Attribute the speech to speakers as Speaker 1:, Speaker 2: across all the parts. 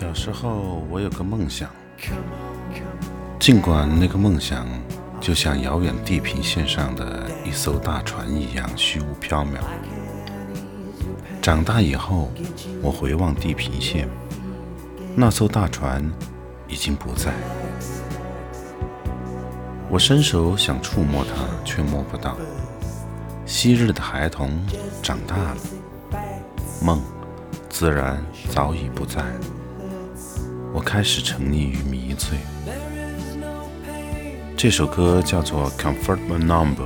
Speaker 1: 小时候，我有个梦想，尽管那个梦想就像遥远地平线上的一艘大船一样虚无缥缈。长大以后，我回望地平线，那艘大船已经不在。我伸手想触摸它，却摸不到。昔日的孩童长大了，梦自然早已不在。我开始沉溺于迷醉。这首歌叫做《Comfortable Number》，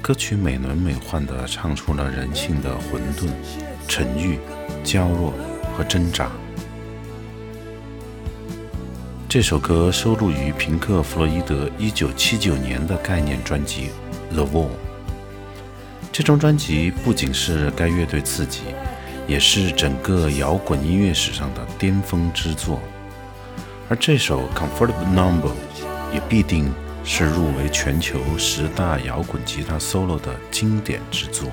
Speaker 1: 歌曲美轮美奂地唱出了人性的混沌、沉郁、娇弱和挣扎。这首歌收录于平克·弗洛伊德1979年的概念专辑《The Wall》。这张专辑不仅是该乐队自己。也是整个摇滚音乐史上的巅峰之作，而这首《Comfortable Number》也必定是入围全球十大摇滚吉他 solo 的经典之作。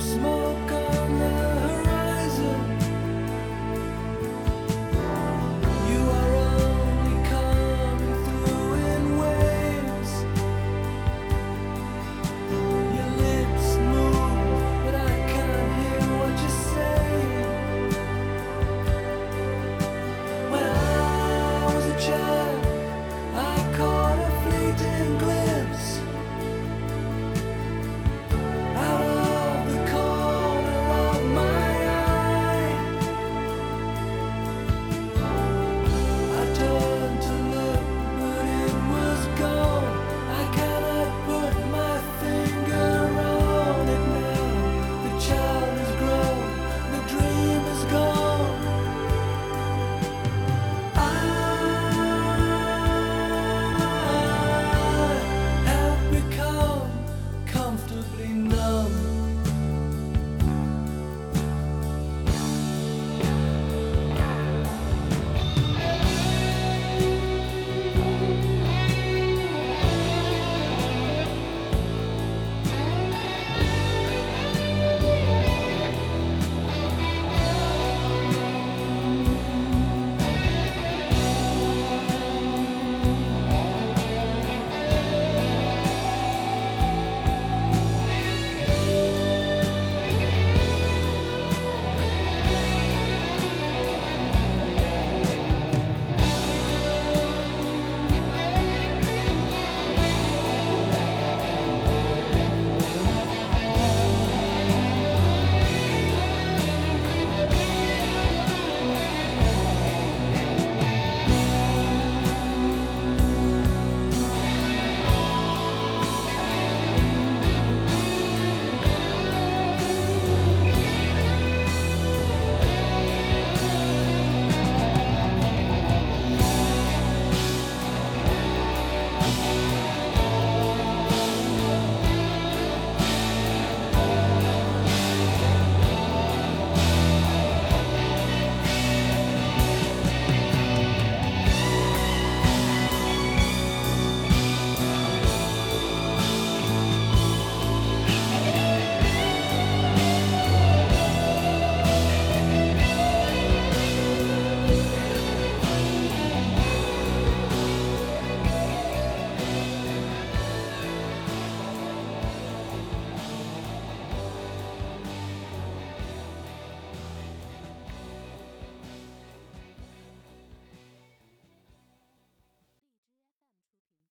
Speaker 1: Smoke on the